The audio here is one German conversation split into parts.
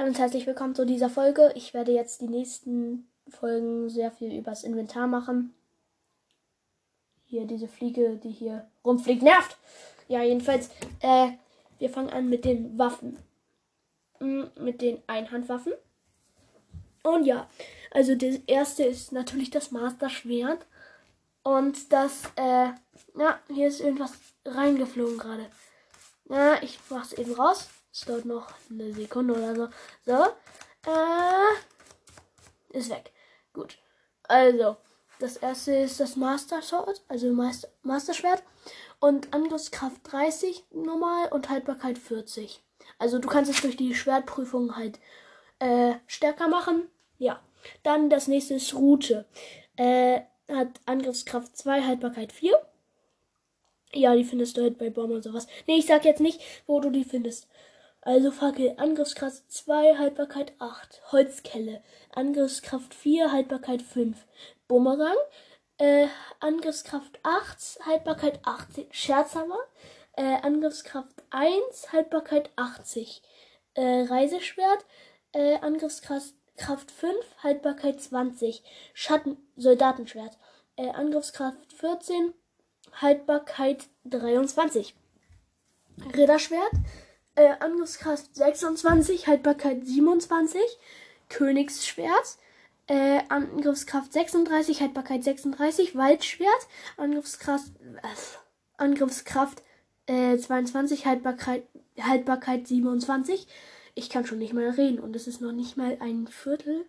Hallo und herzlich willkommen zu dieser Folge. Ich werde jetzt die nächsten Folgen sehr viel übers Inventar machen. Hier diese Fliege, die hier rumfliegt, nervt. Ja, jedenfalls, äh, wir fangen an mit den Waffen. Mm, mit den Einhandwaffen. Und ja, also das erste ist natürlich das Master-Schwert. Und das, äh, ja, hier ist irgendwas reingeflogen gerade. Ja, ich mach's eben raus. Es dauert noch eine Sekunde oder so. So. Äh, ist weg. Gut. Also, das erste ist das Master Sword, also Master, Master Schwert. Und Angriffskraft 30 normal und Haltbarkeit 40. Also du kannst es durch die Schwertprüfung halt äh, stärker machen. Ja. Dann das nächste ist Route. Äh, hat Angriffskraft 2, Haltbarkeit 4. Ja, die findest du halt bei Bomben und sowas. Nee, ich sag jetzt nicht, wo du die findest. Also Fackel, Angriffskraft 2, Haltbarkeit 8. Holzkelle, Angriffskraft 4, Haltbarkeit 5. Bumerang, äh, Angriffskraft 8, Haltbarkeit 18. Scherzhammer, äh, Angriffskraft 1, Haltbarkeit 80. Äh, Reiseschwert, äh, Angriffskraft Kraft 5, Haltbarkeit 20. Schatten, Soldatenschwert, äh, Angriffskraft 14, Haltbarkeit 23. Ritterschwert, äh, Angriffskraft 26, Haltbarkeit 27. Königsschwert. Äh, Angriffskraft 36, Haltbarkeit 36. Waldschwert. Angriffskraft, äh, Angriffskraft äh, 22, Haltbarkeit, Haltbarkeit 27. Ich kann schon nicht mal reden und es ist noch nicht mal ein Viertel.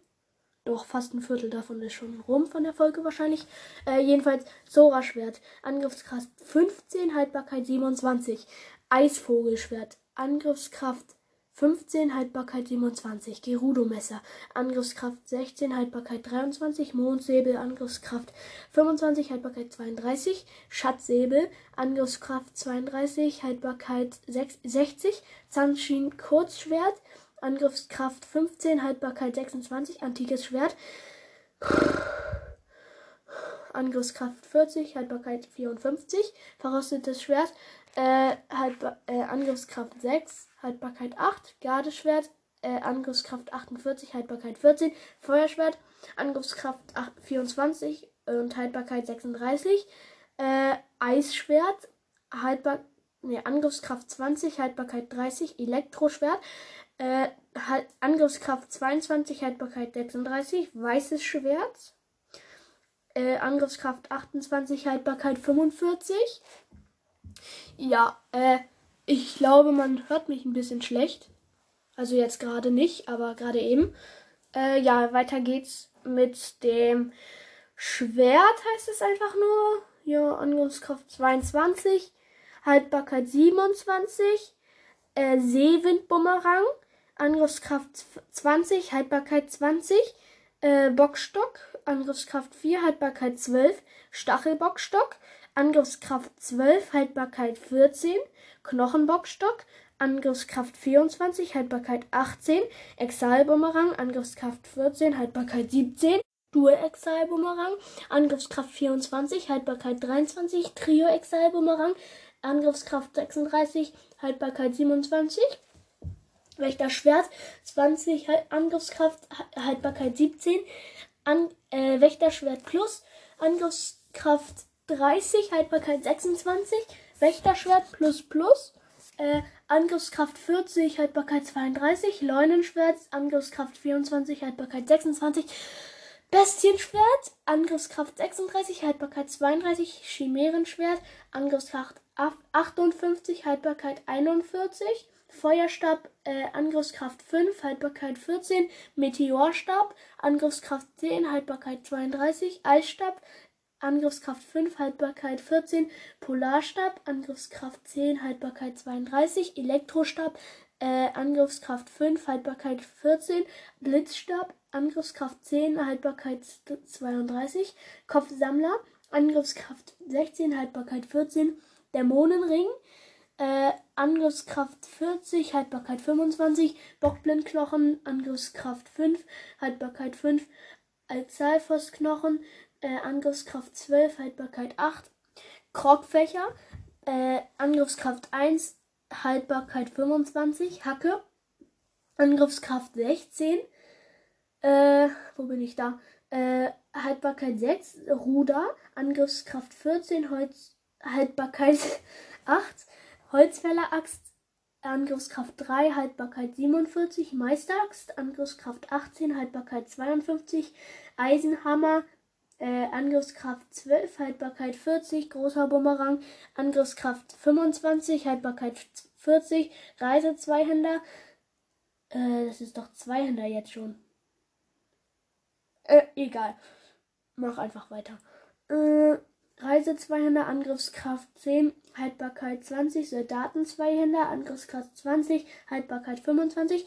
Doch, fast ein Viertel davon ist schon rum von der Folge wahrscheinlich. Äh, jedenfalls Sora-Schwert. Angriffskraft 15, Haltbarkeit 27. Eisvogelschwert. Angriffskraft 15, Haltbarkeit 27. Gerudo-Messer. Angriffskraft 16, Haltbarkeit 23. Mondsäbel. Angriffskraft 25, Haltbarkeit 32. Schatzsäbel. Angriffskraft 32, Haltbarkeit 60. Zanshin Kurzschwert. Angriffskraft 15, Haltbarkeit 26. Antikes Schwert. Angriffskraft 40, Haltbarkeit 54. Verrostetes Schwert. Äh, Haltbar äh, Angriffskraft 6, Haltbarkeit 8, Gardeschwert, äh, Angriffskraft 48, Haltbarkeit 14, Feuerschwert, Angriffskraft 8, 24 und Haltbarkeit 36, äh, Eisschwert, Haltbar nee, Angriffskraft 20, Haltbarkeit 30, Elektroschwert, äh, halt, Angriffskraft 22, Haltbarkeit 36, weißes Schwert, äh, Angriffskraft 28, Haltbarkeit 45, ja, äh, ich glaube, man hört mich ein bisschen schlecht. Also jetzt gerade nicht, aber gerade eben. Äh, ja, weiter geht's mit dem Schwert, heißt es einfach nur. Ja, Angriffskraft 22, Haltbarkeit 27, äh, Seewindbumerang, Angriffskraft 20, Haltbarkeit 20, äh, Bockstock, Angriffskraft 4, Haltbarkeit 12, Stachelbockstock, Angriffskraft 12, Haltbarkeit 14, Knochenbockstock, Angriffskraft 24, Haltbarkeit 18, Exalbumerang, Angriffskraft 14, Haltbarkeit 17, Dual Exalbumerang, Angriffskraft 24, Haltbarkeit 23, Trio Exalbumerang, Angriffskraft 36, Haltbarkeit 27, Wächter Schwert 20, Angriffskraft, Haltbarkeit 17, An äh, Wächterschwert Plus, Angriffskraft 30, Haltbarkeit 26, Wächterschwert plus plus, äh, Angriffskraft 40, Haltbarkeit 32, Leunenschwert, Angriffskraft 24, Haltbarkeit 26, Bestienschwert, Angriffskraft 36, Haltbarkeit 32, Chimärenschwert, Angriffskraft 58, Haltbarkeit 41, Feuerstab, äh, Angriffskraft 5, Haltbarkeit 14, Meteorstab, Angriffskraft 10, Haltbarkeit 32, Eisstab, Angriffskraft 5, Haltbarkeit 14, Polarstab, Angriffskraft 10, Haltbarkeit 32, Elektrostab, äh, Angriffskraft 5, Haltbarkeit 14, Blitzstab, Angriffskraft 10, Haltbarkeit 32, Kopfsammler, Angriffskraft 16, Haltbarkeit 14, Dämonenring, äh, Angriffskraft 40, Haltbarkeit 25, Bockblindknochen, Angriffskraft 5, Haltbarkeit 5, Alzalfosknochen, äh, Angriffskraft 12, Haltbarkeit 8. Krogfächer, äh, Angriffskraft 1, Haltbarkeit 25. Hacke, Angriffskraft 16. Äh, wo bin ich da? Äh, Haltbarkeit 6, Ruder, Angriffskraft 14, Holz, Haltbarkeit 8, Holzfäller-Axt, Angriffskraft 3, Haltbarkeit 47, Meisteraxt, Angriffskraft 18, Haltbarkeit 52, Eisenhammer, äh, Angriffskraft 12, Haltbarkeit 40, großer Bumerang, Angriffskraft 25, Haltbarkeit 40, Reise Zweihänder, äh, das ist doch Zweihänder jetzt schon. Äh, egal. Mach einfach weiter. Äh, Reise Zweihänder, Angriffskraft 10, Haltbarkeit 20, Soldaten Zweihänder, Angriffskraft 20, Haltbarkeit 25,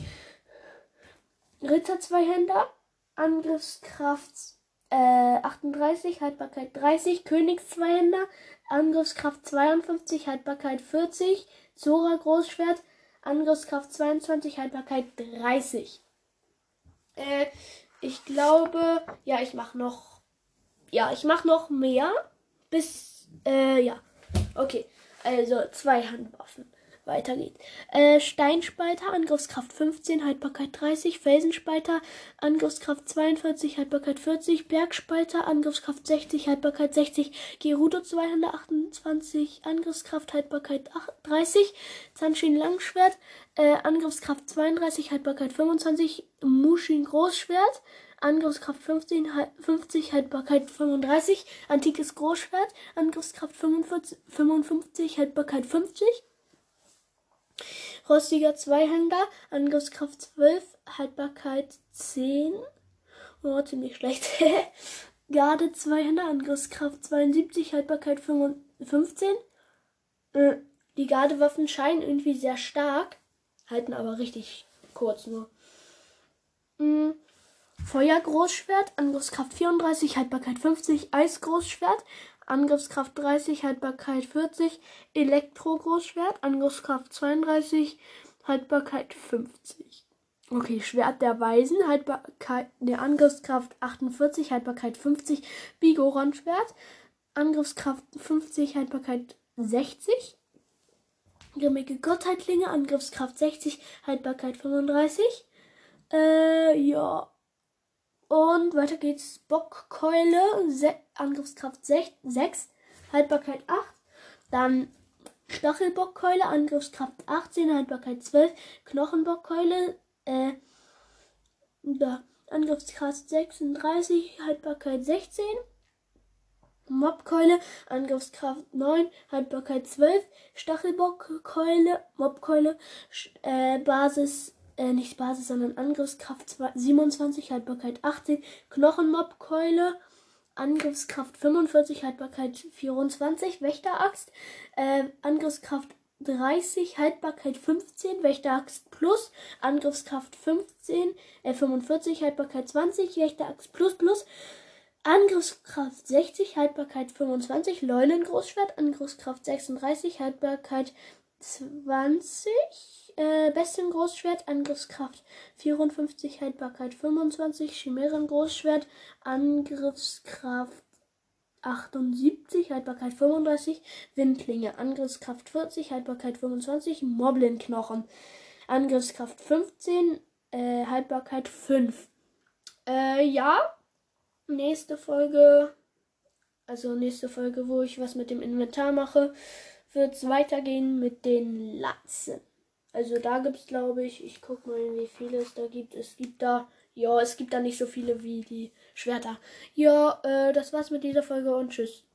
Ritter Zweihänder, Angriffskraft äh, 38, Haltbarkeit 30, Königs Zweihänder, Angriffskraft 52, Haltbarkeit 40, Zora Großschwert, Angriffskraft 22, Haltbarkeit 30. Äh, ich glaube, ja, ich mache noch, ja, ich mache noch mehr bis, äh, ja. Okay, also zwei Handwaffen. Weiter geht's. Äh, Steinspalter, Angriffskraft 15, Haltbarkeit 30. Felsenspalter, Angriffskraft 42, Haltbarkeit 40. Bergspalter, Angriffskraft 60, Haltbarkeit 60. Gerudo 228, Angriffskraft, Haltbarkeit 30. Zanshin Langschwert, äh, Angriffskraft 32, Haltbarkeit 25. Mushin Großschwert, Angriffskraft 15, 50, Haltbarkeit 35. Antikes Großschwert, Angriffskraft 45, 55, Haltbarkeit 50. Rostiger Zweihänder, Angriffskraft 12, Haltbarkeit 10. Oh, ziemlich schlecht. Garde Zweihänder, Angriffskraft 72, Haltbarkeit 15. Äh, die Gardewaffen scheinen irgendwie sehr stark, halten aber richtig kurz nur. Mhm. Feuergroßschwert, Angriffskraft 34, Haltbarkeit 50, Eisgroßschwert, Angriffskraft 30, Haltbarkeit 40, Elektro-Großschwert, Angriffskraft 32, Haltbarkeit 50. Okay, Schwert der Weisen, Haltbarkeit der Angriffskraft 48, Haltbarkeit 50, Bigoron-Schwert, Angriffskraft 50, Haltbarkeit 60. Grimmige Gottheitlinge, Angriffskraft 60, Haltbarkeit 35. Äh, ja. Und weiter geht's. Bockkeule, Se Angriffskraft 6, 6, Haltbarkeit 8. Dann Stachelbockkeule, Angriffskraft 18, Haltbarkeit 12. Knochenbockkeule, äh, da, Angriffskraft 36, Haltbarkeit 16. Mobkeule, Angriffskraft 9, Haltbarkeit 12. Stachelbockkeule, Mobkeule, äh, Basis äh, nicht Basis, sondern Angriffskraft 27, Haltbarkeit 18, Knochenmobkeule, Angriffskraft 45, Haltbarkeit 24, Wächteraxt, äh, Angriffskraft 30, Haltbarkeit 15, Wächteraxt plus, Angriffskraft 15, äh, 45, Haltbarkeit 20, Wächteraxt plus plus, Angriffskraft 60, Haltbarkeit 25, Leunengroßschwert, Angriffskraft 36, Haltbarkeit 20, äh, Bestien Großschwert, Angriffskraft 54, Haltbarkeit 25, Chimären Großschwert, Angriffskraft 78, Haltbarkeit 35, Windlinge, Angriffskraft 40, Haltbarkeit 25, Moblin-Knochen, Angriffskraft 15, äh, Haltbarkeit 5. Äh, ja, nächste Folge, also nächste Folge, wo ich was mit dem Inventar mache, wird es weitergehen mit den Latzen. Also da gibt es, glaube ich, ich gucke mal, wie viele es da gibt. Es gibt da, ja, es gibt da nicht so viele wie die Schwerter. Ja, äh, das war's mit dieser Folge und tschüss.